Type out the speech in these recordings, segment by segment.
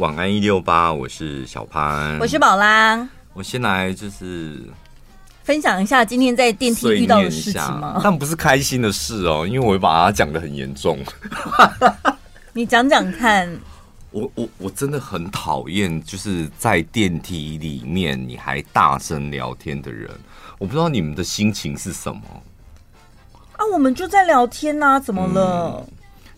晚安一六八，我是小潘，我是宝拉。我先来就是分享一下今天在电梯遇到的事情吗？但不是开心的事哦，因为我会把它讲的很严重。你讲讲看。我我我真的很讨厌，就是在电梯里面你还大声聊天的人。我不知道你们的心情是什么。啊，我们就在聊天呐，怎么了？嗯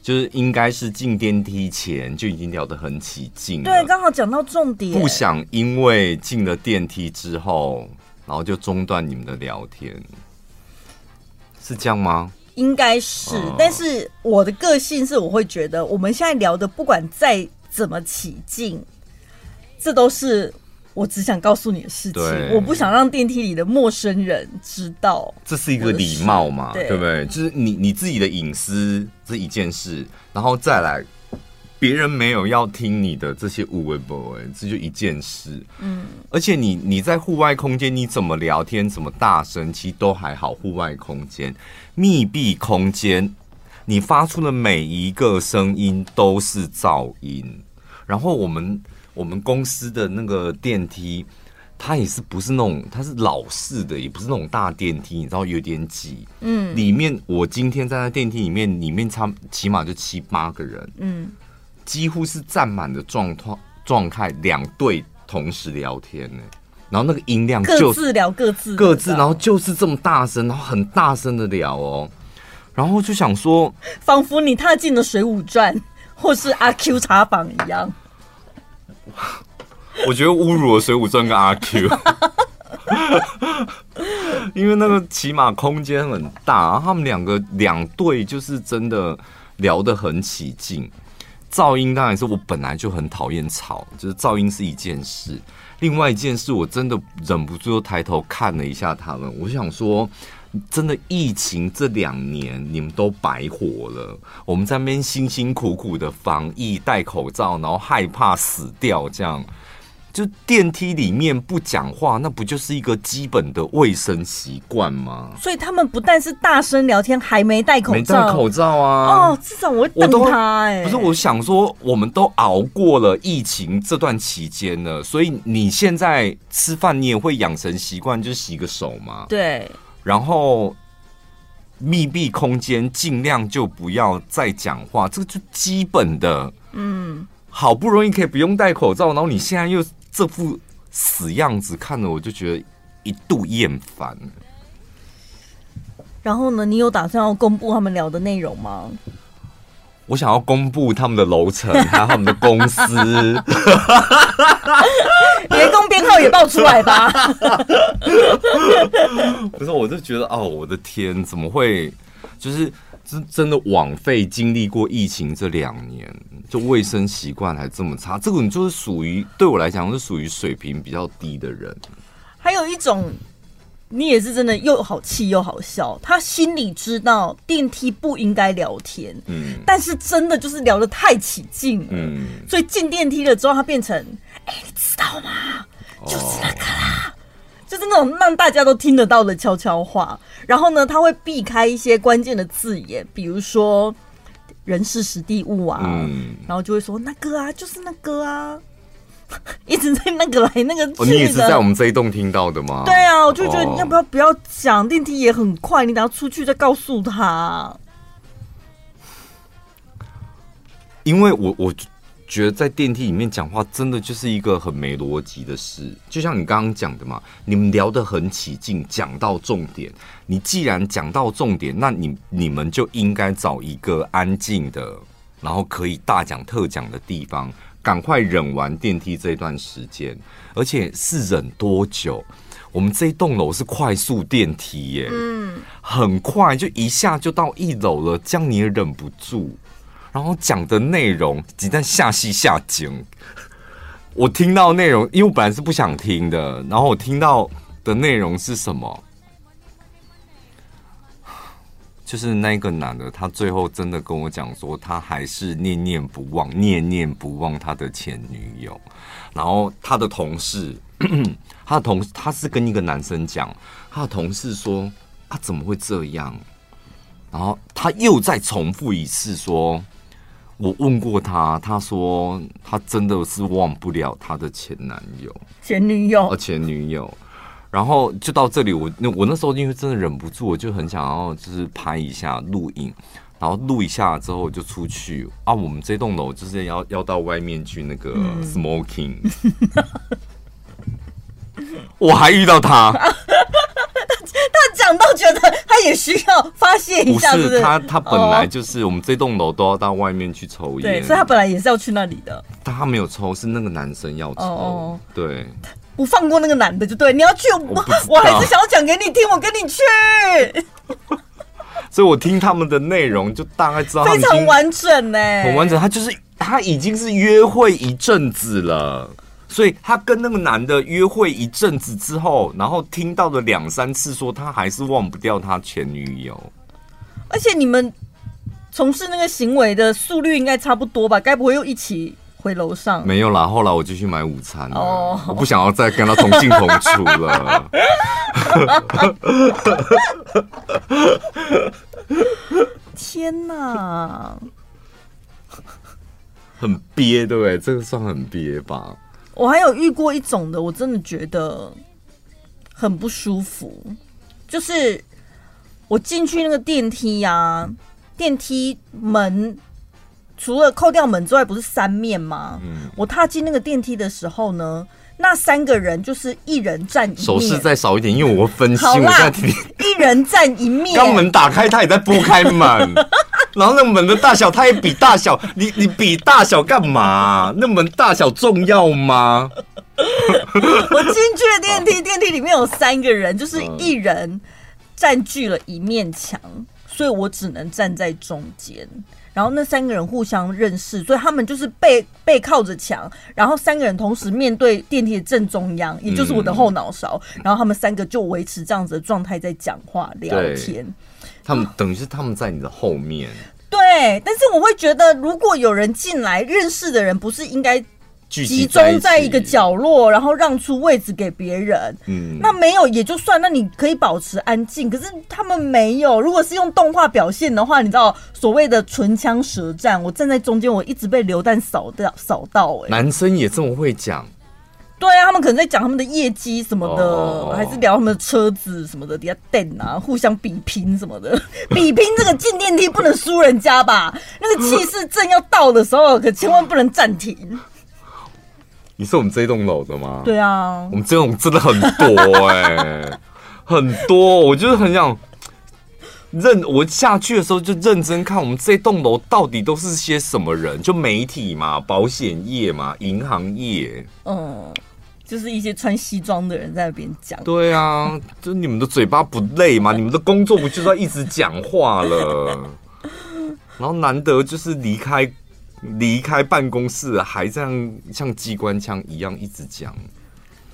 就是应该是进电梯前就已经聊得很起劲，对，刚好讲到重点。不想因为进了电梯之后，然后就中断你们的聊天，是这样吗？应该是，但是我的个性是，我会觉得我们现在聊的不管再怎么起劲，这都是。我只想告诉你的事情，我不想让电梯里的陌生人知道。这是一个礼貌嘛，对不对？就是你你自己的隐私这一件事，然后再来，别人没有要听你的这些无微不微，这就一件事。嗯，而且你你在户外空间，你怎么聊天，怎么大声，其实都还好。户外空间、密闭空间，你发出的每一个声音都是噪音。然后我们。我们公司的那个电梯，它也是不是那种，它是老式的，也不是那种大电梯，你知道有点挤。嗯，里面我今天站在那电梯里面，里面差起码就七八个人，嗯，几乎是站满的状态状态，两队同时聊天呢，然后那个音量就各自聊各自各自，然后就是这么大声，然后很大声的聊哦，然后就想说，仿佛你踏进了《水浒传》或是阿 Q 茶坊一样。我觉得侮辱了《水浒传》跟阿 Q，因为那个起码空间很大，他们两个两队就是真的聊得很起劲。噪音当然是我本来就很讨厌吵，就是噪音是一件事，另外一件事我真的忍不住又抬头看了一下他们，我想说。真的，疫情这两年你们都白活了。我们在那边辛辛苦苦的防疫，戴口罩，然后害怕死掉，这样就电梯里面不讲话，那不就是一个基本的卫生习惯吗？所以他们不但是大声聊天，还没戴口罩，没戴口罩啊！哦，至少我会等他哎。不是，我想说，我们都熬过了疫情这段期间了，所以你现在吃饭，你也会养成习惯，就是洗个手嘛？对。然后密闭空间尽量就不要再讲话，这个就基本的。嗯，好不容易可以不用戴口罩，然后你现在又这副死样子，看着我就觉得一度厌烦。然后呢，你有打算要公布他们聊的内容吗？我想要公布他们的楼层，还有他们的公司，员工编号也报出来吧。不是，我就觉得哦，我的天，怎么会？就是真真的枉费经历过疫情这两年，就卫生习惯还这么差。这个你就是属于对我来讲是属于水平比较低的人。还有一种。你也是真的又好气又好笑，他心里知道电梯不应该聊天，嗯，但是真的就是聊得太起劲了，嗯，所以进电梯了之后，他变成，哎、欸，你知道吗？就是那个啦，就是那种让大家都听得到的悄悄话。然后呢，他会避开一些关键的字眼，比如说人事时地物啊，嗯，然后就会说那个啊，就是那个啊。一直在那个来那个去的，哦，你也是在我们这一栋听到的吗？对啊，我就觉得你要不要不要讲，电梯也很快，你等下出去再告诉他。因为我我觉得在电梯里面讲话真的就是一个很没逻辑的事，就像你刚刚讲的嘛，你们聊得很起劲，讲到重点。你既然讲到重点，那你你们就应该找一个安静的，然后可以大讲特讲的地方。赶快忍完电梯这段时间，而且是忍多久？我们这一栋楼是快速电梯耶，嗯，很快就一下就到一楼了，这样你也忍不住。然后讲的内容，鸡蛋下戏下井。我听到内容，因为我本来是不想听的，然后我听到的内容是什么？就是那个男的，他最后真的跟我讲说，他还是念念不忘，念念不忘他的前女友。然后他的同事，他的同事，他是跟一个男生讲，他的同事说，他、啊、怎么会这样？然后他又再重复一次说，我问过他，他说他真的是忘不了他的前男友、前女友、哦、前女友。然后就到这里，我那我那时候因为真的忍不住，我就很想要就是拍一下录影，然后录一下之后就出去。啊。我们这栋楼就是要要到外面去那个 smoking，、嗯、我还遇到他。他讲到觉得他也需要发泄一下不是，他，他本来就是我们这栋楼都要到外面去抽烟，对，所以他本来也是要去那里的。但他没有抽，是那个男生要抽，哦、对，不放过那个男的就对，你要去，我我还是想要讲给你听，我跟你去。所以我听他们的内容，就大概知道非常完整呢，很完整。他就是他已经是约会一阵子了。所以他跟那个男的约会一阵子之后，然后听到了两三次，说他还是忘不掉他前女友。而且你们从事那个行为的速率应该差不多吧？该不会又一起回楼上？没有啦，后来我就去买午餐了。哦，我不想要再跟他同进同出了。天哪，很憋，对不对？这个算很憋吧？我还有遇过一种的，我真的觉得很不舒服。就是我进去那个电梯呀、啊，电梯门除了扣掉门之外，不是三面吗？嗯，我踏进那个电梯的时候呢，那三个人就是一人站一面，手势再少一点，因为我会分心。好啦，我在一人站一面，刚门打开，他也在拨开门。然后那门的大小，他也比大小，你你比大小干嘛？那门大小重要吗？我进去了电梯，电梯里面有三个人，就是一人占据了一面墙，所以我只能站在中间。然后那三个人互相认识，所以他们就是背背靠着墙，然后三个人同时面对电梯的正中央，也就是我的后脑勺。然后他们三个就维持这样子的状态在讲话聊天。他们等于是他们在你的后面，对。但是我会觉得，如果有人进来认识的人，不是应该集中在一个角落，然后让出位置给别人？嗯，那没有也就算，那你可以保持安静。可是他们没有。如果是用动画表现的话，你知道所谓的唇枪舌战，我站在中间，我一直被流弹扫掉扫到。哎，男生也这么会讲。对啊，他们可能在讲他们的业绩什么的，oh. 还是聊他们的车子什么的，底下电啊，互相比拼什么的。比拼这个进电梯不能输人家吧？那个气势正要到的时候，可千万不能暂停。你是我们这一栋楼的吗？对啊，我们这种真的很多哎、欸，很多。我就是很想认，我下去的时候就认真看我们这栋楼到底都是些什么人，就媒体嘛，保险业嘛，银行业，嗯。就是一些穿西装的人在那边讲。对啊，就你们的嘴巴不累吗？你们的工作不就是要一直讲话了？然后难得就是离开离开办公室，还这样像机关枪一样一直讲。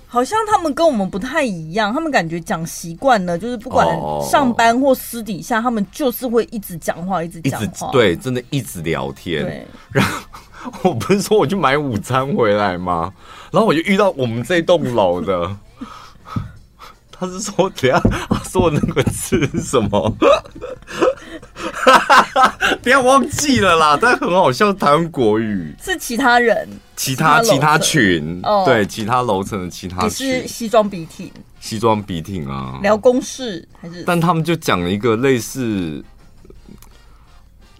好像他们跟我们不太一样，他们感觉讲习惯了，就是不管上班或私底下，他们就是会一直讲话，一直讲话。对，真的一直聊天。对，然后。我不是说我去买午餐回来吗？然后我就遇到我们这栋楼的，他是说等下他说的那个字是什么？不要忘记了啦，但很好笑，台湾国语是其他人，其他其他群，哦、对，其他楼层的其他群也是西装笔挺，西装笔挺啊，聊公事还是？但他们就讲了一个类似。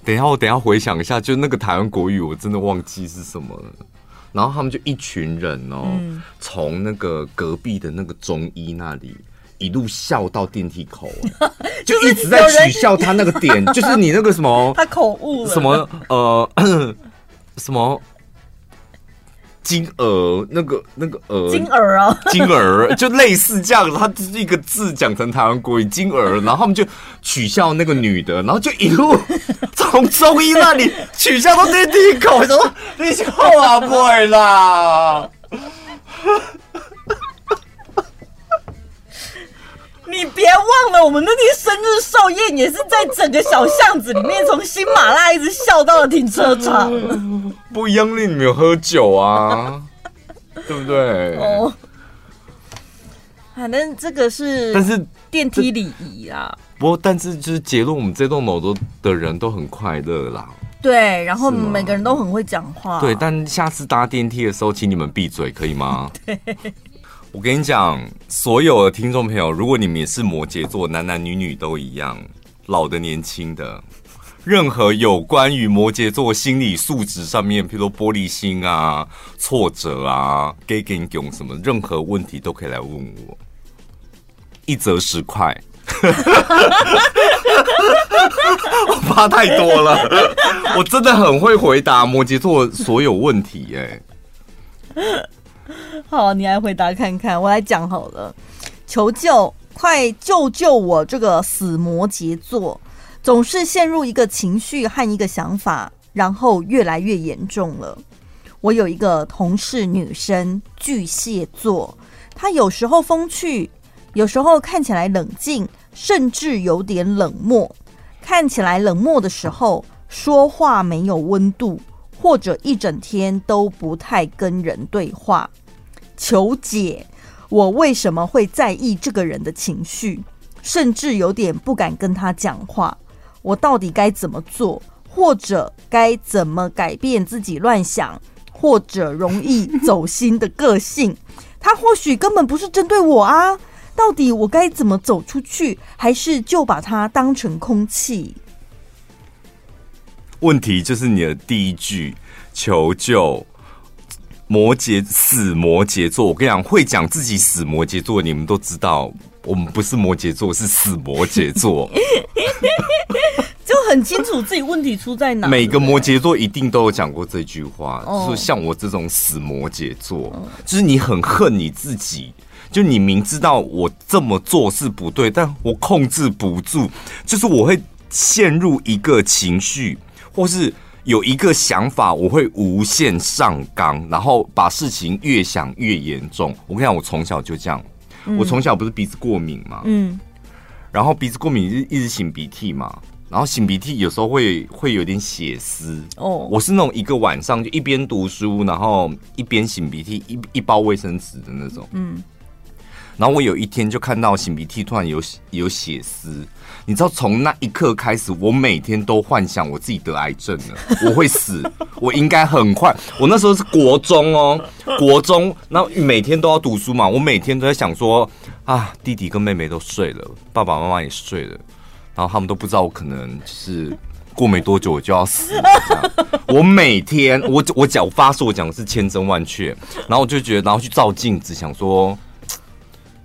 等一下，我等一下回想一下，就那个台湾国语，我真的忘记是什么了。然后他们就一群人哦，从、嗯、那个隔壁的那个中医那里一路笑到电梯口，就一直在取笑他那个点，就是你那个什么，他口误了，什么呃 什么。金额那个那个呃，金儿啊，金儿就类似这样，他就是一个字讲成台湾国语金儿，然后他们就取笑那个女的，然后就一路从中医那里取笑到电梯口，说你笑啊不会啦。你别忘了，我们那天生日寿宴也是在整个小巷子里面，从新马拉一直笑到了停车场。不一样，你没有喝酒啊，对不对？哦，反正这个是，但是电梯礼仪啊。不过，但是就是结论，我们这栋楼都的人都很快乐啦。对，然后每个人都很会讲话。对，但下次搭电梯的时候，请你们闭嘴，可以吗？对。我跟你讲，所有的听众朋友，如果你们也是摩羯座，男男女女都一样，老的、年轻的，任何有关于摩羯座心理素质上面，譬如说玻璃心啊、挫折啊、gay gang 共什么，任何问题都可以来问我，一则十块。我怕太多了，我真的很会回答摩羯座所有问题耶。好，你来回答看看，我来讲好了。求救，快救救我这个死摩羯座，总是陷入一个情绪和一个想法，然后越来越严重了。我有一个同事女生，巨蟹座，她有时候风趣，有时候看起来冷静，甚至有点冷漠。看起来冷漠的时候，说话没有温度，或者一整天都不太跟人对话。求解，我为什么会在意这个人的情绪，甚至有点不敢跟他讲话？我到底该怎么做，或者该怎么改变自己乱想或者容易走心的个性？他或许根本不是针对我啊！到底我该怎么走出去，还是就把他当成空气？问题就是你的第一句求救。摩羯死摩羯座，我跟你讲，会讲自己死摩羯座，你们都知道，我们不是摩羯座，是死摩羯座，就很清楚自己问题出在哪。每个摩羯座一定都有讲过这句话，哦、就是像我这种死摩羯座，哦、就是你很恨你自己，就你明知道我这么做是不对，但我控制不住，就是我会陷入一个情绪，或是。有一个想法，我会无限上纲，然后把事情越想越严重。我跟你讲，我从小就这样。嗯、我从小不是鼻子过敏嘛，嗯，然后鼻子过敏就一直擤鼻涕嘛，然后擤鼻涕有时候会会有点血丝。哦，我是那种一个晚上就一边读书，然后一边擤鼻涕，一一包卫生纸的那种。嗯，然后我有一天就看到擤鼻涕突然有有血丝。你知道，从那一刻开始，我每天都幻想我自己得癌症了，我会死，我应该很快。我那时候是国中哦，国中，那每天都要读书嘛，我每天都在想说啊，弟弟跟妹妹都睡了，爸爸妈妈也睡了，然后他们都不知道我可能是过没多久我就要死了这样。我每天，我我讲我发誓，我讲的是千真万确，然后我就觉得，然后去照镜子，想说。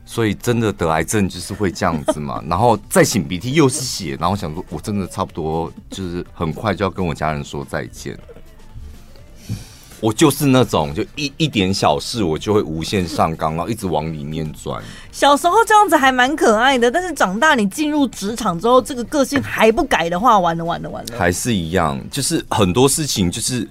所以真的得癌症就是会这样子嘛，然后再擤鼻涕又是血，然后想说我真的差不多就是很快就要跟我家人说再见。我就是那种就一一点小事我就会无限上纲，然后一直往里面钻。小时候这样子还蛮可爱的，但是长大你进入职场之后，这个个性还不改的话，完了完了完了。还是一样，就是很多事情就是。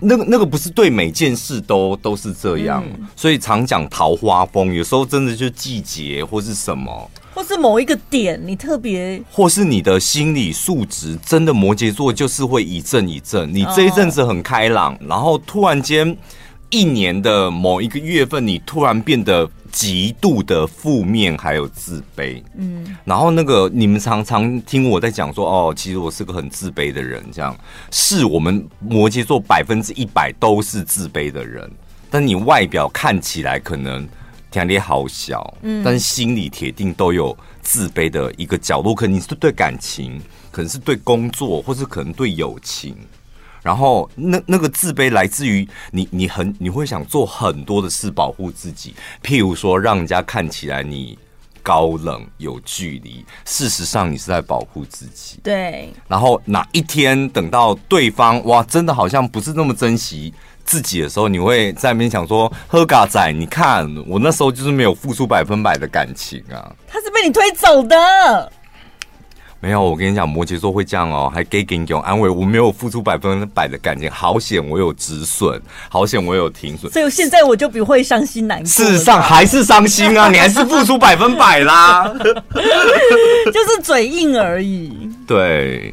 那个那个不是对每件事都都是这样，嗯、所以常讲桃花风，有时候真的就季节或是什么，或是某一个点你特别，或是你的心理素质真的摩羯座就是会一阵一阵，你这一阵子很开朗，哦、然后突然间一年的某一个月份，你突然变得。极度的负面，还有自卑，嗯，然后那个你们常常听我在讲说，哦，其实我是个很自卑的人，这样是我们摩羯座百分之一百都是自卑的人，但你外表看起来可能条件好小，嗯，但是心里铁定都有自卑的一个角落，可能你是对感情，可能是对工作，或是可能对友情。然后那那个自卑来自于你，你很你会想做很多的事保护自己，譬如说让人家看起来你高冷有距离，事实上你是在保护自己。对。然后哪一天等到对方哇，真的好像不是那么珍惜自己的时候，你会在那边想说：“呵嘎仔，你看我那时候就是没有付出百分百的感情啊。”他是被你推走的。没有，我跟你讲，摩羯座会这样哦，还给给你种安慰。我没有付出百分百的感情，好险我有止损，好险我有停损。所以现在我就不会伤心难过。事实上还是伤心啊，你还是付出百分百啦，就是嘴硬而已。对，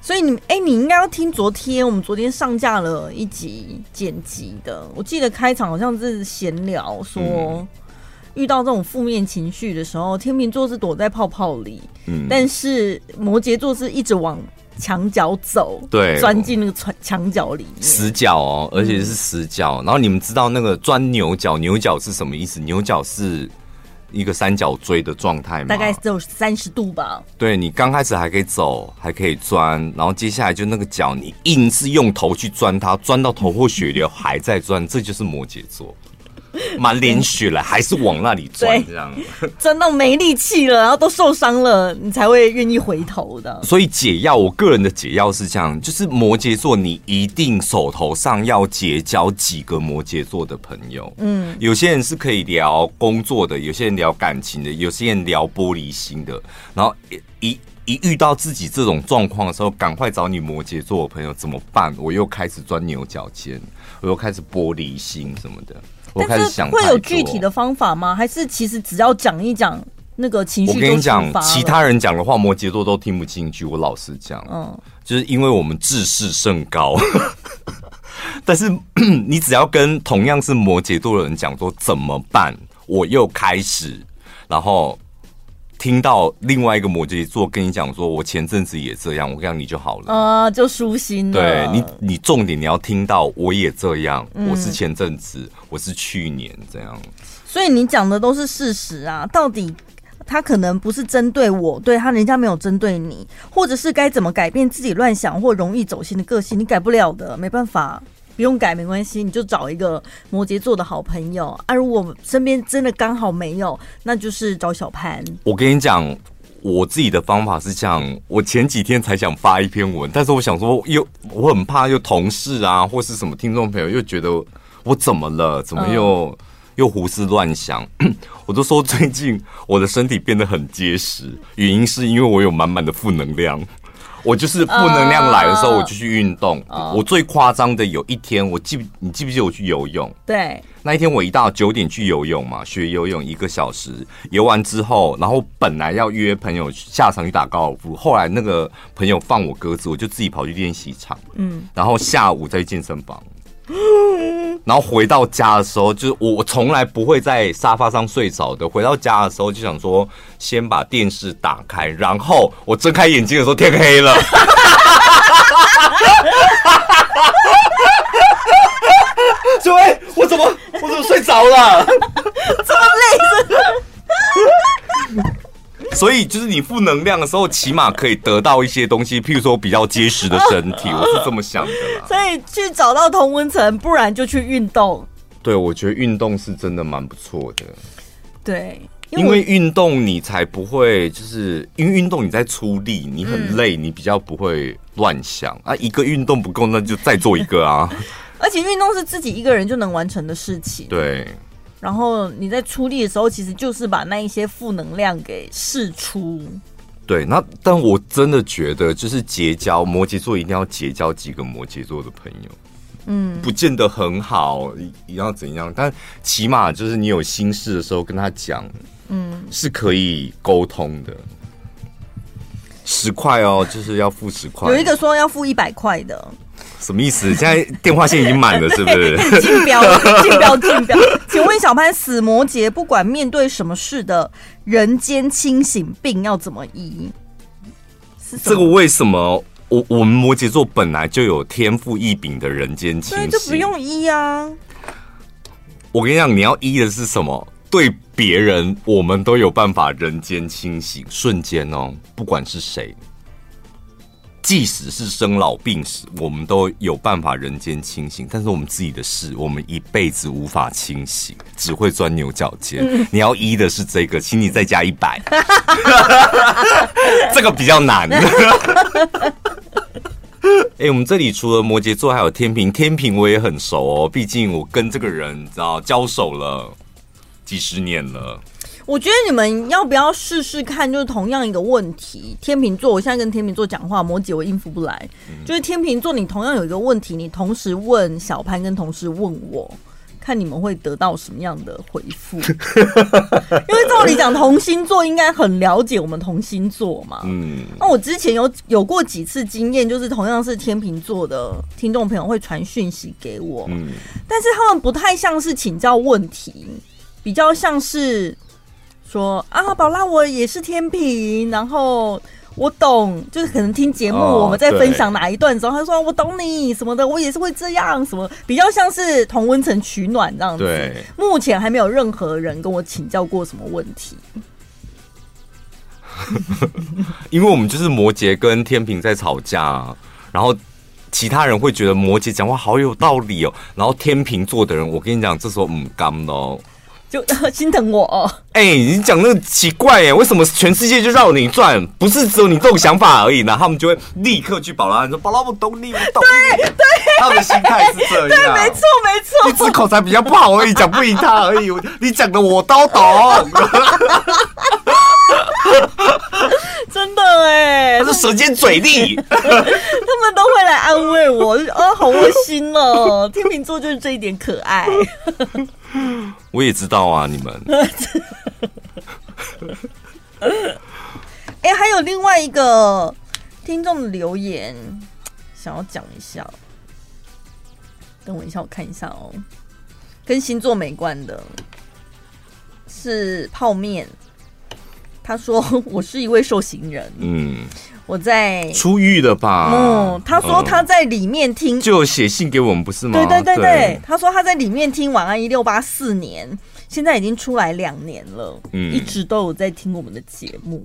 所以你哎，你应该要听昨天我们昨天上架了一集剪辑的，我记得开场好像是闲聊说。嗯遇到这种负面情绪的时候，天秤座是躲在泡泡里，嗯，但是摩羯座是一直往墙角走，对，钻进那个墙墙角里面，死角哦，而且是死角。嗯、然后你们知道那个钻牛角，牛角是什么意思？牛角是一个三角锥的状态吗？大概只有三十度吧。对，你刚开始还可以走，还可以钻，然后接下来就那个角，你硬是用头去钻它，钻到头破血流还在钻，这就是摩羯座。满脸血了，还是往那里钻，这样 钻到没力气了，然后都受伤了，你才会愿意回头的。所以解药，我个人的解药是这样，就是摩羯座，你一定手头上要结交几个摩羯座的朋友。嗯，有些人是可以聊工作的，有些人聊感情的，有些人聊玻璃心的。然后一一遇到自己这种状况的时候，赶快找你摩羯座的朋友怎么办？我又开始钻牛角尖，我又开始玻璃心什么的。但是会有具体的方法吗？还是其实只要讲一讲那个情绪？我跟你讲，其他人讲的话，摩羯座都听不进去。我老实讲，嗯，就是因为我们自视甚高。但是 你只要跟同样是摩羯座的人讲说怎么办，我又开始，然后。听到另外一个摩羯座跟你讲说，我前阵子也这样，我跟你讲你就好了，啊，就舒心了。对你，你重点你要听到我也这样，嗯、我是前阵子，我是去年这样。所以你讲的都是事实啊，到底他可能不是针对我，对他人家没有针对你，或者是该怎么改变自己乱想或容易走心的个性，你改不了的，没办法。不用改没关系，你就找一个摩羯座的好朋友啊。如果身边真的刚好没有，那就是找小潘。我跟你讲，我自己的方法是这样。我前几天才想发一篇文，但是我想说，又我很怕，又同事啊，或是什么听众朋友又觉得我怎么了？怎么又、嗯、又胡思乱想？我都说最近我的身体变得很结实，原因是因为我有满满的负能量。我就是负能量来的时候，我就去运动。Uh, uh, 我最夸张的有一天，我记你记不记得我去游泳？对，那一天我一大早九点去游泳嘛，学游泳一个小时，游完之后，然后本来要约朋友下场去打高尔夫，后来那个朋友放我鸽子，我就自己跑去练习场。嗯，然后下午再去健身房。然后回到家的时候，就是我从来不会在沙发上睡着的。回到家的时候，就想说先把电视打开，然后我睁开眼睛的时候，天黑了。就哎，我怎么我怎么睡着了？这么累是所以就是你负能量的时候，起码可以得到一些东西，譬如说比较结实的身体，我是这么想的啦。所以去找到同温层，不然就去运动。对，我觉得运动是真的蛮不错的。对，因为运动你才不会，就是因为运动你在出力，你很累，你比较不会乱想啊。一个运动不够，那就再做一个啊。而且运动是自己一个人就能完成的事情。对。然后你在出力的时候，其实就是把那一些负能量给释出。对，那但我真的觉得，就是结交摩羯座，一定要结交几个摩羯座的朋友。嗯，不见得很好，一定要怎样？但起码就是你有心事的时候跟他讲，嗯，是可以沟通的。十块哦，就是要付十块。有一个说要付一百块的。什么意思？现在电话线已经满了，是不是？竞标，竞标，竞标。请问小潘，死摩羯不管面对什么事的人间清醒病要怎么医？这个为什么？我我们摩羯座本来就有天赋异禀的人间清醒，就不用医啊。我跟你讲，你要医的是什么？对别人，我们都有办法人间清醒，瞬间哦，不管是谁。即使是生老病死，我们都有办法人间清醒。但是我们自己的事，我们一辈子无法清醒，只会钻牛角尖。嗯、你要医的是这个，请你再加一百，这个比较难。哎、欸，我们这里除了摩羯座，还有天平。天平我也很熟哦，毕竟我跟这个人知道交手了几十年了。我觉得你们要不要试试看？就是同样一个问题，天秤座，我现在跟天秤座讲话，摩羯我应付不来。就是天秤座，你同样有一个问题，你同时问小潘，跟同时问我，看你们会得到什么样的回复？因为照理讲，同星座应该很了解我们同星座嘛。嗯。那我之前有有过几次经验，就是同样是天秤座的听众朋友会传讯息给我，嗯，但是他们不太像是请教问题，比较像是。说啊，宝拉，我也是天平，然后我懂，就是可能听节目我们在分享哪一段的时候，他说我懂你什么的，我也是会这样什么，比较像是同温层取暖这样子。对，目前还没有任何人跟我请教过什么问题。因为我们就是摩羯跟天平在吵架，然后其他人会觉得摩羯讲话好有道理哦，然后天平座的人，我跟你讲，这时候嗯，刚喽，就 心疼我哦。哎、欸，你讲那个奇怪哎，为什么全世界就绕你转？不是只有你这种想法而已呢？他们就会立刻去宝拉说：“宝拉，我懂你，我懂你。”对对，他们的心态是这样。对，没错没错，你只口才比较不好而已，讲不赢他而已。你讲的我都懂。真的哎，他是舌尖嘴利，他们都会来安慰我，啊，好窝心哦。天秤座就是这一点可爱。我也知道啊，你们。哎，还有另外一个听众的留言，想要讲一下。等我一下，我看一下哦。跟星座没关的，是泡面。他说：“ 我是一位受刑人，嗯，我在出狱了吧？嗯，他说他在里面听，就写信给我们，不是吗？对对对他说他在里面听晚安一六八四年，现在已经出来两年了，嗯，一直都有在听我们的节目，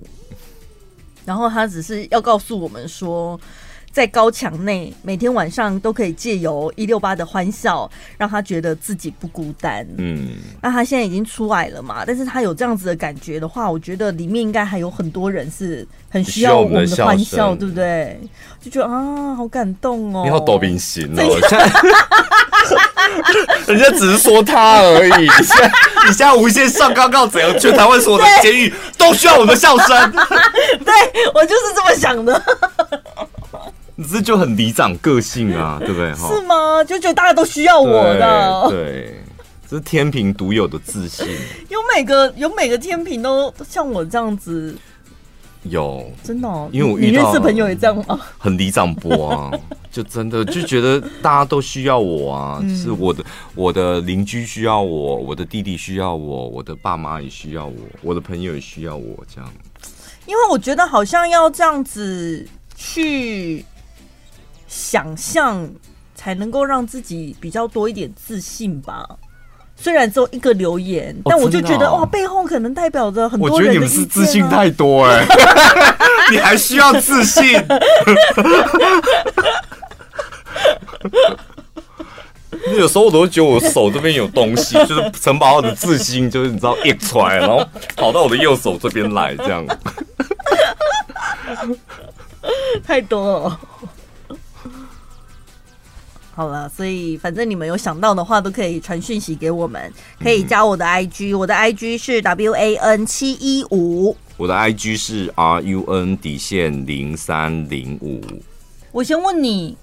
然后他只是要告诉我们说。”在高墙内，每天晚上都可以借由一六八的欢笑，让他觉得自己不孤单。嗯，那他现在已经出来了嘛？但是他有这样子的感觉的话，我觉得里面应该还有很多人是很需要我们的欢笑，对不对？就觉得啊，好感动哦！你好，多冰心哦！人家只是说他而已，你现在你现在无限上纲到怎样？全台湾所有的监狱都需要我们的笑声。对，我就是这么想的。你这就很里长个性啊，对不对？是吗？就觉得大家都需要我的，对，对，这是天平独有的自信。有每个有每个天平都像我这样子，有真的，哦，因为我遇到你认识朋友也这样吗？很里长波啊，就真的就觉得大家都需要我啊，嗯、是我的我的邻居需要我，我的弟弟需要我，我的爸妈也需要我，我的朋友也需要我，这样。因为我觉得好像要这样子去。想象才能够让自己比较多一点自信吧。虽然只有一个留言，哦、但我就觉得、哦、哇，背后可能代表着很多人、啊。我觉得你们是自信太多哎、欸，你还需要自信。有时候我都会觉得我手这边有东西，就是城堡的自信，就是你知道溢出来，然后跑到我的右手这边来，这样。太多了。好了，所以反正你们有想到的话，都可以传讯息给我们，可以加我的 IG，我的 IG 是 W A N 七一五，我的 IG 是 R U N 底线零三零五。我先问你，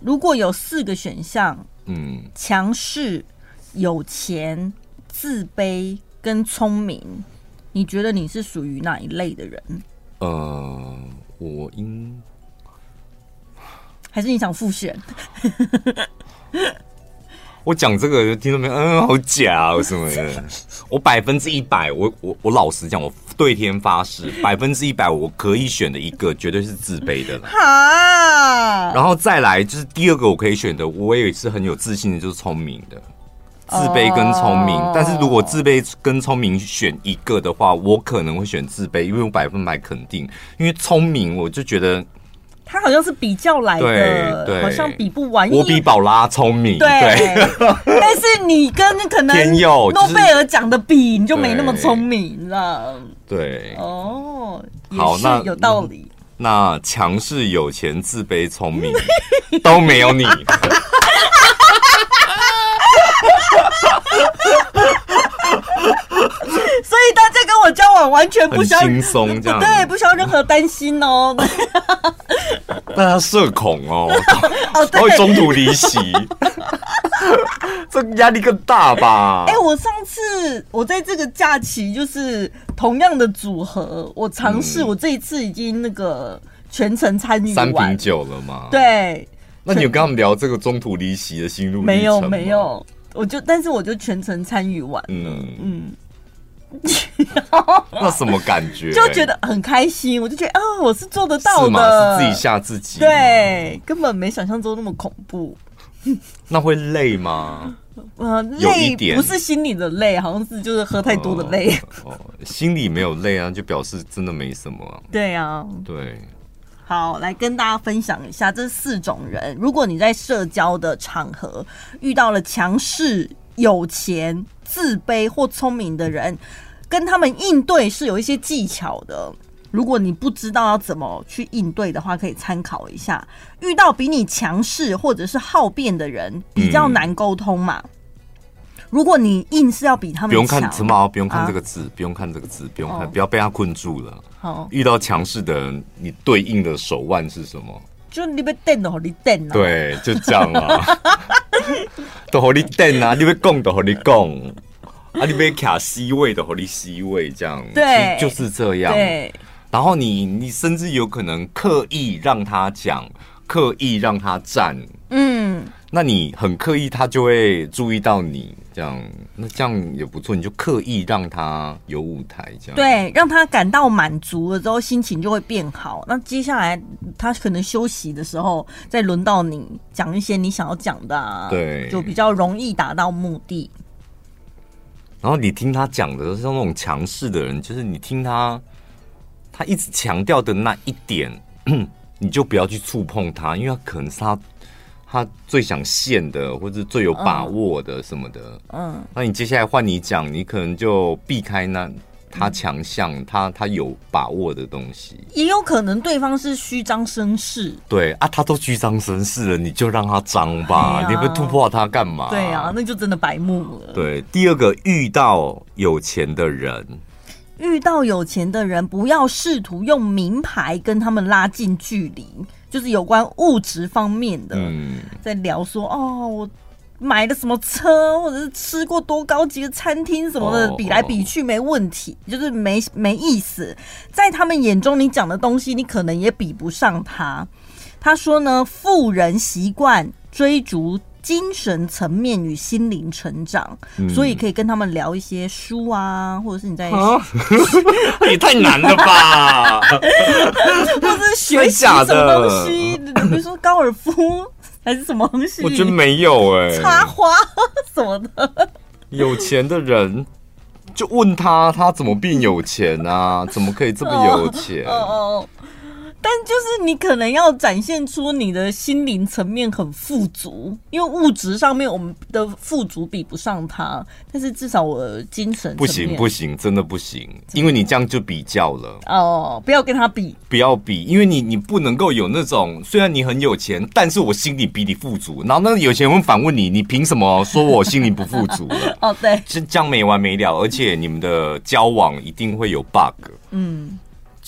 如果有四个选项，嗯，强势、有钱、自卑跟聪明，你觉得你是属于哪一类的人？呃，我应。还是你想复选？我讲这个就听到没有？嗯，好假什么的。我百分之一百，我我我老实讲，我对天发誓，百分之一百我可以选的一个绝对是自卑的。哈，然后再来就是第二个我可以选的，我也是很有自信的，就是聪明的。自卑跟聪明，但是如果自卑跟聪明选一个的话，我可能会选自卑，因为我百分百肯定，因为聪明我就觉得。他好像是比较来的，对对，好像比不完。我比宝拉聪明，对。但是你跟可能诺贝尔奖的比，你就没那么聪明了。对，哦，好，那有道理。那强势、有钱、自卑、聪明 都没有你。所以大家跟我交往完全不需要轻松，这样对，不需要任何担心哦。大家社恐哦，哦，会中途离席，这压力更大吧？哎、欸，我上次我在这个假期就是同样的组合，我尝试，我这一次已经那个全程参与三瓶酒了吗？对，那你有跟他们聊这个中途离席的心路历程吗？没有，没有。我就，但是我就全程参与完了。嗯嗯，那什么感觉？就觉得很开心，我就觉得啊，我是做得到的，是？是自己吓自己，对，根本没想象中那么恐怖。那会累吗？呃，累一点不是心里的累，好像是就是喝太多的累。哦，哦，心里没有累啊，就表示真的没什么啊。对啊，对。好，来跟大家分享一下这四种人。如果你在社交的场合遇到了强势、有钱、自卑或聪明的人，跟他们应对是有一些技巧的。如果你不知道要怎么去应对的话，可以参考一下。遇到比你强势或者是好辩的人，比较难沟通嘛。嗯、如果你硬是要比他们，不用看什么，不用看这个字，啊、不用看这个字，不用看，哦、不要被他困住了。好，遇到强势的人，你对应的手腕是什么？就你被电的，你电啊。对，就这样啊。都和你电啊，你被攻都和你攻啊，你被卡 C 位的和你 C 位这样，对，就是这样。对。然后你你甚至有可能刻意让他讲，刻意让他站，嗯，那你很刻意，他就会注意到你这样，那这样也不错，你就刻意让他有舞台，这样对，让他感到满足了之后，心情就会变好。那接下来他可能休息的时候，再轮到你讲一些你想要讲的啊，对，就比较容易达到目的。然后你听他讲的是那种强势的人，就是你听他。他一直强调的那一点，你就不要去触碰他，因为他可能是他他最想现的，或者最有把握的什么的。嗯，嗯，那你接下来换你讲，你可能就避开那他强项，嗯、他他有把握的东西。也有可能对方是虚张声势。对啊，他都虚张声势了，你就让他张吧，啊、你不突破他干嘛？对啊，那就真的白目了。对，第二个遇到有钱的人。遇到有钱的人，不要试图用名牌跟他们拉近距离，就是有关物质方面的，在聊说哦，我买了什么车，或者是吃过多高级的餐厅什么的，比来比去没问题，就是没没意思。在他们眼中，你讲的东西，你可能也比不上他。他说呢，富人习惯追逐。精神层面与心灵成长，嗯、所以可以跟他们聊一些书啊，或者是你在，也太难了吧？或者是学习什么东西，比如说高尔夫还是什么东西？我觉得没有哎、欸，插花什么的。有钱的人就问他，他怎么变有钱啊？怎么可以这么有钱？哦哦哦但就是你可能要展现出你的心灵层面很富足，因为物质上面我们的富足比不上他，但是至少我的精神不行不行，真的不行，因为你这样就比较了哦，不要跟他比，不要比，因为你你不能够有那种虽然你很有钱，但是我心里比你富足，然后那有钱人会反问你，你凭什么说我心里不富足了？哦，对，是这样没完没了，而且你们的交往一定会有 bug，嗯。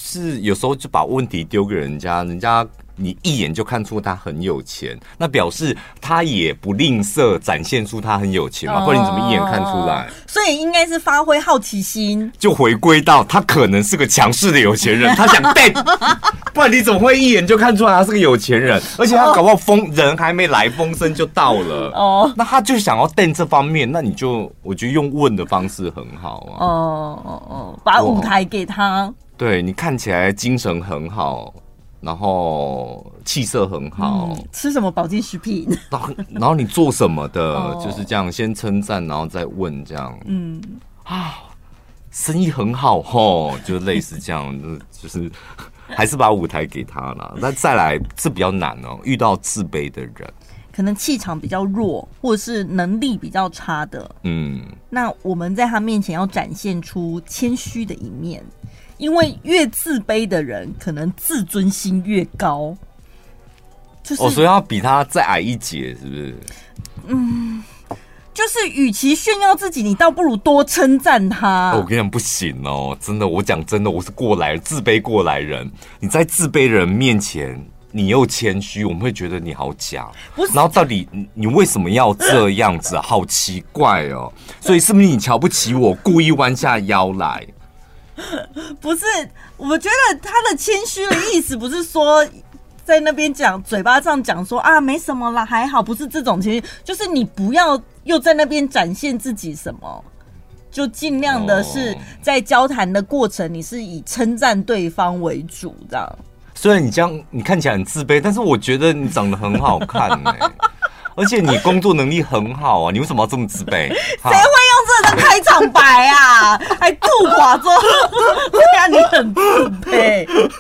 是有时候就把问题丢给人家，人家你一眼就看出他很有钱，那表示他也不吝啬展现出他很有钱嘛，不然你怎么一眼看出来？所以应该是发挥好奇心，就回归到他可能是个强势的有钱人，他想带，不然你怎么会一眼就看出来他是个有钱人？而且他搞不好风人还没来，风声就到了哦。那他就想要带这方面，那你就我觉得用问的方式很好啊。哦哦哦，把舞台给他。对，你看起来精神很好，然后气色很好，嗯，吃什么保健食品？然后，然后你做什么的？哦，就是这样，先称赞，然后再问，这样。嗯啊，生意很好吼，就类似这样，就是还是把舞台给他了。那再来是比较难哦，遇到自卑的人，可能气场比较弱，或者是能力比较差的。嗯，那我们在他面前要展现出谦虚的一面。因为越自卑的人，可能自尊心越高，就是、哦、所以要比他再矮一截，是不是？嗯，就是与其炫耀自己，你倒不如多称赞他。我跟你讲，不行哦，真的，我讲真的，我是过来自卑过来人。你在自卑人面前，你又谦虚，我们会觉得你好假。然后到底你为什么要这样子？好奇怪哦。所以是不是你瞧不起我，故意弯下腰来？不是，我觉得他的谦虚的意思不是说在那边讲嘴巴上讲说啊没什么啦，还好，不是这种谦虚，就是你不要又在那边展现自己什么，就尽量的是在交谈的过程，你是以称赞对方为主，这样。虽然你这样，你看起来很自卑，但是我觉得你长得很好看呢，而且你工作能力很好啊，你为什么要这么自卑？谁会用这个开场白啊？还 杜华说，对呀，你很自卑。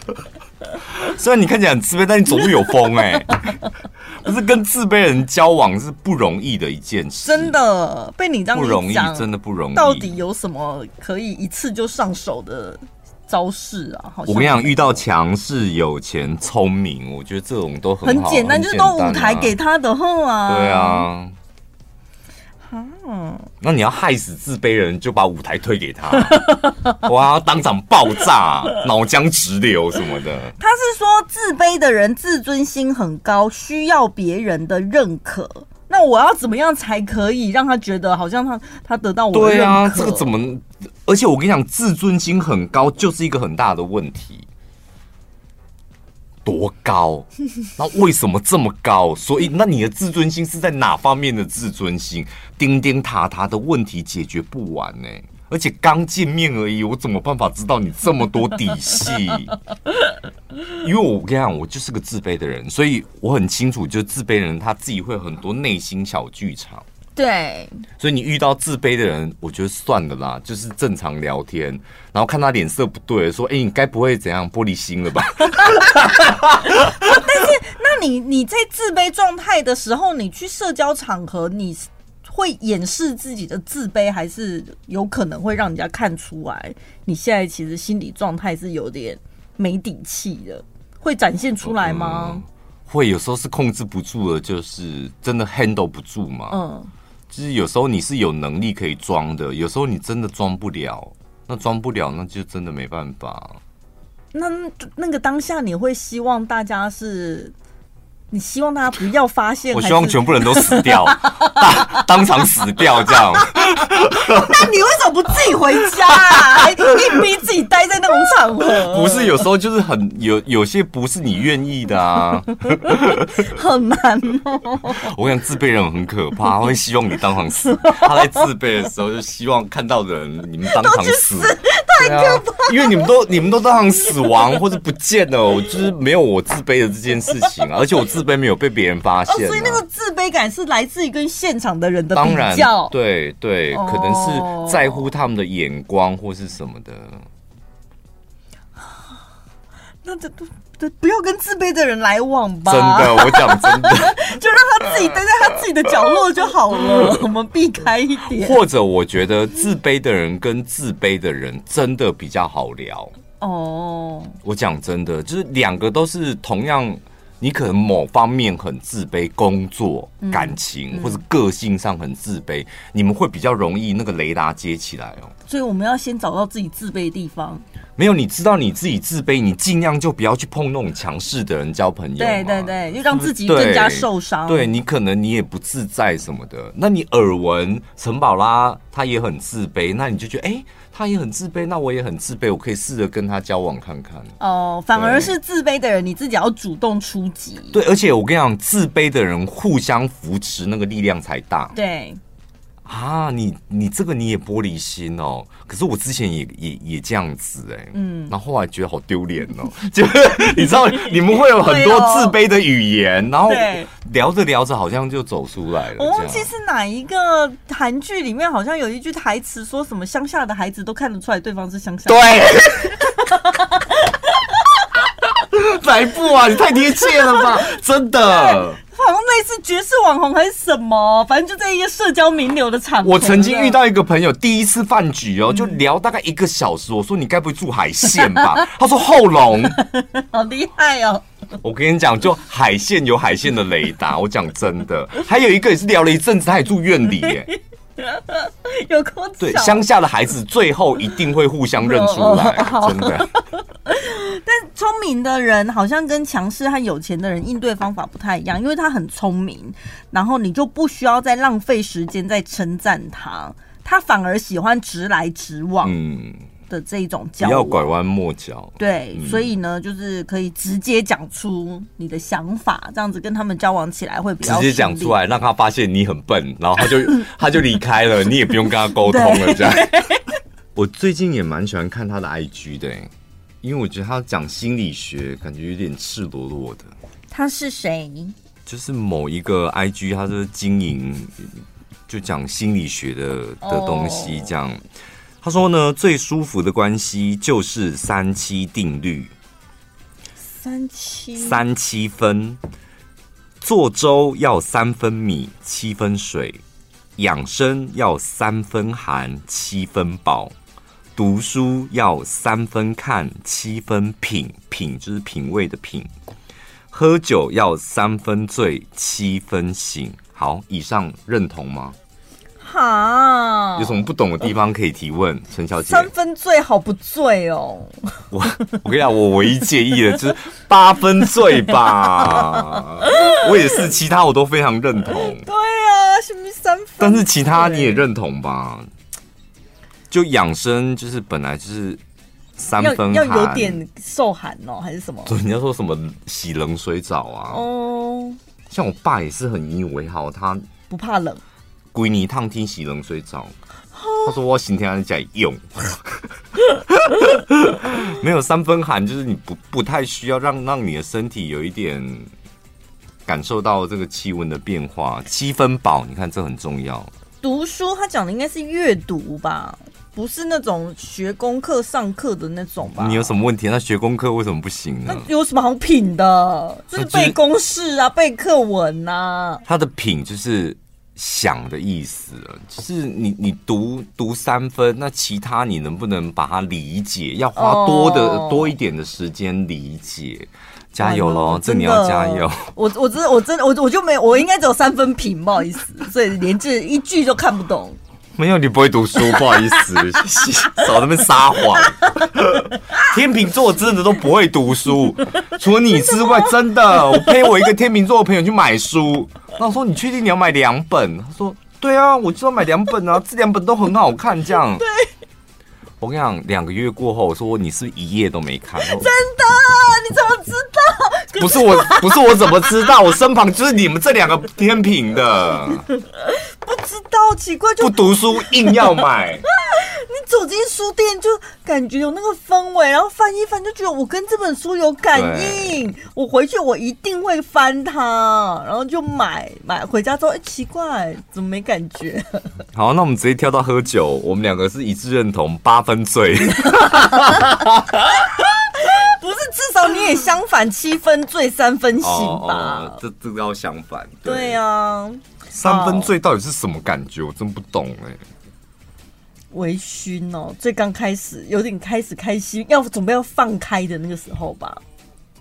虽然你看起来很自卑，但你走路有风哎。不是跟自卑人交往是不容易的一件事，真的被你这样不容易，真的不容易。到底有什么可以一次就上手的招式啊？我跟你讲，遇到强势、有钱、聪明，我觉得这种都很很简单，就是都舞台给他的话。对啊。嗯，那你要害死自卑人，就把舞台推给他，哇，当场爆炸，脑浆直流什么的。他是说自卑的人自尊心很高，需要别人的认可。那我要怎么样才可以让他觉得好像他他得到我的认可？对啊，这个怎么？而且我跟你讲，自尊心很高就是一个很大的问题。多高？那为什么这么高？所以，那你的自尊心是在哪方面的自尊心？钉钉塔塔的问题解决不完呢、欸，而且刚见面而已，我怎么办法知道你这么多底细？因为我跟你讲，我就是个自卑的人，所以我很清楚，就是自卑的人他自己会有很多内心小剧场。对，所以你遇到自卑的人，我觉得算了啦，就是正常聊天，然后看他脸色不对，说：“哎、欸，你该不会怎样玻璃心了吧？” 但是，那你你在自卑状态的时候，你去社交场合，你会掩饰自己的自卑，还是有可能会让人家看出来你现在其实心理状态是有点没底气的，会展现出来吗？嗯、会，有时候是控制不住了，就是真的 handle 不住嘛。嗯。就是有时候你是有能力可以装的，有时候你真的装不了，那装不了那就真的没办法。那那个当下你会希望大家是？你希望大家不要发现？我希望全部人都死掉，当当场死掉这样。那你为什么不自己回家啊？还硬逼自己待在那种场合？不是，有时候就是很有有些不是你愿意的啊，很难哦。我跟你讲，自卑人很可怕，他会希望你当场死。他在自卑的时候就希望看到的人你们当场死，太可怕。因为你们都你们都当场死亡或者不见了，我就是没有我自卑的这件事情啊，而且我自。自卑没有被别人发现，啊哦，所以那个自卑感是来自于跟现场的人的比较。对对，可能是在乎他们的眼光或是什么的。哦、那这不不要跟自卑的人来往吧？真的，我讲真的，就让他自己待在他自己的角落就好了。我们避开一点。或者，我觉得自卑的人跟自卑的人真的比较好聊。哦，我讲真的，就是两个都是同样。你可能某方面很自卑，工作、感情或者个性上很自卑，你们会比较容易那个雷达接起来哦。所以我们要先找到自己自卑的地方。没有，你知道你自己自卑，你尽量就不要去碰那种强势的人交朋友。对对对，就让自己更加受伤。对，你可能你也不自在什么的。那你耳闻陈宝拉她也很自卑，那你就觉得哎。欸他也很自卑，那我也很自卑，我可以试着跟他交往看看。哦，反而是自卑的人，你自己要主动出击。对，而且我跟你讲，自卑的人互相扶持，那个力量才大。对。啊，你你这个你也玻璃心哦，可是我之前也也也这样子哎，嗯，然后后来觉得好丢脸哦，就你知道你们会有很多自卑的语言，然后聊着聊着好像就走出来了。我忘记是哪一个韩剧里面好像有一句台词，说什么乡下的孩子都看得出来对方是乡下。对，哪一部啊？你太贴切了吧，真的。好像类似爵士网红还是什么，反正就在一个社交名流的场合。我曾经遇到一个朋友，第一次饭局哦，就聊大概一个小时。我说，你该不会住海线吧？他说后龙，好厉害哦！我跟你讲，就海线有海线的雷达。我讲真的，还有一个也是聊了一阵子，他也住院里耶。有空对乡下的孩子，最后一定会互相认出来，真的。但聪明的人好像跟强势和有钱的人应对方法不太一样，因为他很聪明，然后你就不需要再浪费时间在称赞他，他反而喜欢直来直往。嗯，的这一种交往，不要拐弯抹角。对，嗯、所以呢，就是可以直接讲出你的想法，这样子跟他们交往起来会比较直接讲出来，让他发现你很笨，然后他就 他就离开了，你也不用跟他沟通了。这样，我最近也蛮喜欢看他的 IG 的，因为我觉得他讲心理学，感觉有点赤裸裸的。他是谁？就是某一个 IG，他是经营就讲心理学的的东西，这样。他说呢，最舒服的关系就是三七定律。三七三七分，做粥要三分米，七分水；养生要三分寒，七分饱；读书要三分看，七分品，品就是品味的品。喝酒要三分醉，七分醒。好，以上认同吗？好，有什么不懂的地方可以提问，陈小姐。三分醉好不醉哦。我我跟你讲，我唯一介意的 就是八分醉吧。我也是，其他我都非常认同。对啊，什么三分？但是其他你也认同吧？就养生，就是本来就是。三分要，要有点受寒哦，还是什么？对，你要说什么洗冷水澡啊？哦，像我爸也是很引以为豪，他不怕冷，归你烫天洗冷水澡。他说我今天在用，没有三分寒，就是你不不太需要让让你的身体有一点感受到这个气温的变化。七分饱，你看这很重要。读书，他讲的应该是阅读吧？不是那种学功课上课的那种吧？你有什么问题？那学功课为什么不行呢？那有什么好品的？就是背公式啊，背课文啊。他的品就是想的意思，就是你你读读三分，那其他你能不能把它理解？要花多的、哦、多一点的时间理解。加油喽！这你要加油。我我真的我真的我我就没有，我应该只有三分品，不好意思，所以连这一句都看不懂。没有，你不会读书，不好意思，少在那边撒谎。天秤座真的都不会读书，除了你之外，真的。我陪我一个天秤座的朋友去买书，那我说你确定你要买两本？他说对啊，我就要买两本啊，这两本都很好看，这样。对。我跟你讲，两个月过后，我说你是不是一页都没看？真的？你怎么知道？不是我，不是我怎么知道？我身旁 就是你们这两个天平的。不知道，奇怪就，就不读书硬要买。你走进书店就感觉有那个氛围，然后翻一翻就觉得我跟这本书有感应。我回去我一定会翻它，然后就买买回家之后，哎，奇怪，怎么没感觉？好，那我们直接跳到喝酒。我们两个是一致认同八分醉。至少你也相反，七分醉三分醒吧？哦哦、这这个要相反。对，对啊。三分醉到底是什么感觉？我真不懂哎、欸。微醺哦，最刚开始有点开始开心，要准备要放开的那个时候吧。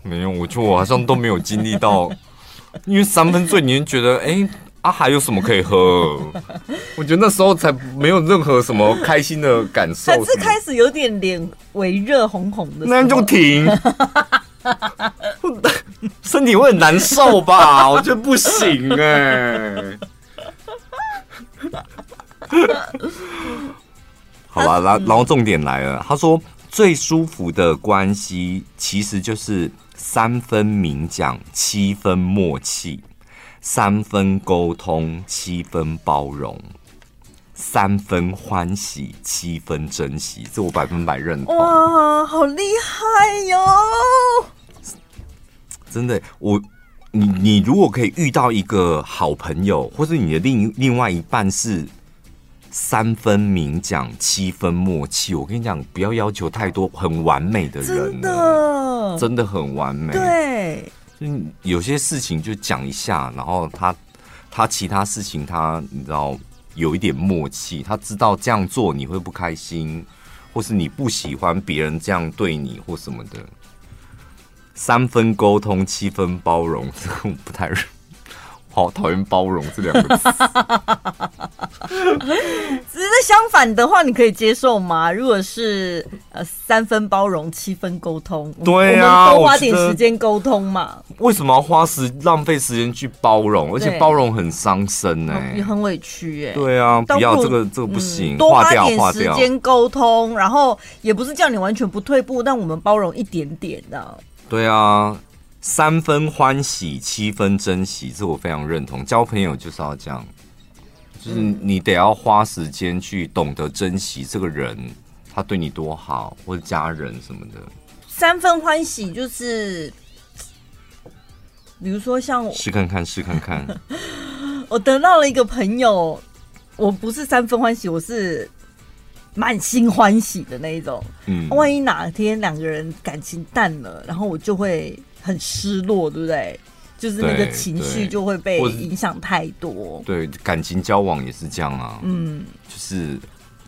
没有，我就我好像都没有经历到，因为三分醉，你就觉得哎、欸、啊，还有什么可以喝？我觉得那时候才没有任何什么开心的感受。才是开始有点脸微热红红的，那就停。身体会很难受吧？我觉得不行哎、欸。好吧，然然后重点来了，他说最舒服的关系其实就是三分明讲，七分默契，三分沟通，七分包容，三分欢喜，七分珍惜。这我百分百认同。哇，好厉害哟！真的，我你你如果可以遇到一个好朋友，或者你的另另外一半是三分明讲，七分默契，我跟你讲，不要要求太多，很完美的人，真的真的很完美。对，嗯有些事情就讲一下，然后他他其他事情他你知道有一点默契，他知道这样做你会不开心，或是你不喜欢别人这样对你或什么的。三分沟通，七分包容，这 个我不太，好讨厌包容这两个字。只是相反的话，你可以接受吗？如果是呃三分包容，七分沟通，对啊，多花点时间沟通嘛。为什么要花时浪费时间去包容？而且包容很伤身呢，也很委屈哎。对啊，不要这个这个不行，多花点时间沟通，然后也不是叫你完全不退步，但我们包容一点点的。对啊。三分欢喜，七分珍惜，这我非常认同。交朋友就是要这样，就是你得要花时间去懂得珍惜这个人，他对你多好，或者家人什么的。三分欢喜就是，比如说像我试看看，试看看。我得到了一个朋友，我不是三分欢喜，我是满心欢喜的那一种。嗯，万一哪天两个人感情淡了，然后我就会。很失落，对不对？就是那个情绪就会被影响太多。对，感情交往也是这样啊。嗯，就是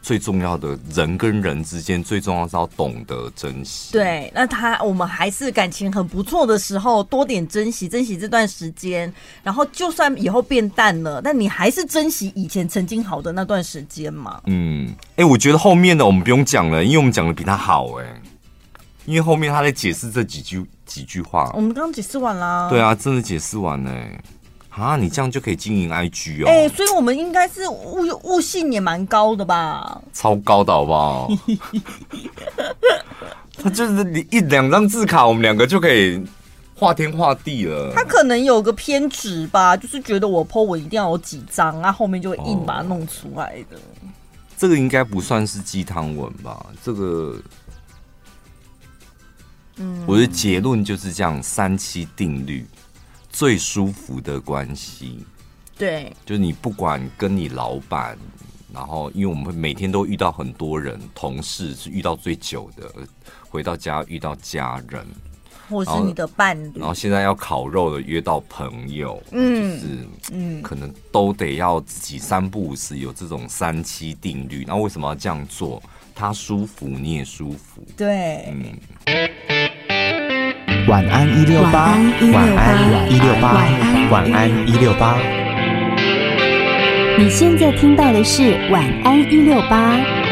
最重要的人跟人之间，最重要是要懂得珍惜。对，那他我们还是感情很不错的时候，多点珍惜，珍惜这段时间。然后就算以后变淡了，但你还是珍惜以前曾经好的那段时间嘛。嗯，哎、欸，我觉得后面的我们不用讲了，因为我们讲的比他好、欸，哎。因为后面他在解释这几句几句话，我们刚刚解释完啦。对啊，真的解释完了。啊，你这样就可以经营 IG 哦。哎、欸，所以我们应该是悟悟性也蛮高的吧？超高的好不好？他就是你一两张字卡，我们两个就可以画天画地了。他可能有个偏执吧，就是觉得我 po 文一定要有几张啊，后面就会硬把它弄出来的。哦、这个应该不算是鸡汤文吧？这个。嗯，我的结论就是这样，三七定律最舒服的关系。对，就是你不管跟你老板，然后因为我们会每天都遇到很多人，同事是遇到最久的，回到家遇到家人，或是你的伴侣，然后现在要烤肉的约到朋友，嗯，就是嗯，可能都得要自己三不五时有这种三七定律。那为什么要这样做？他舒服，你也舒服。对，嗯。晚安一六八，晚安一六八，晚安一六八。你现在听到的是晚安一六八。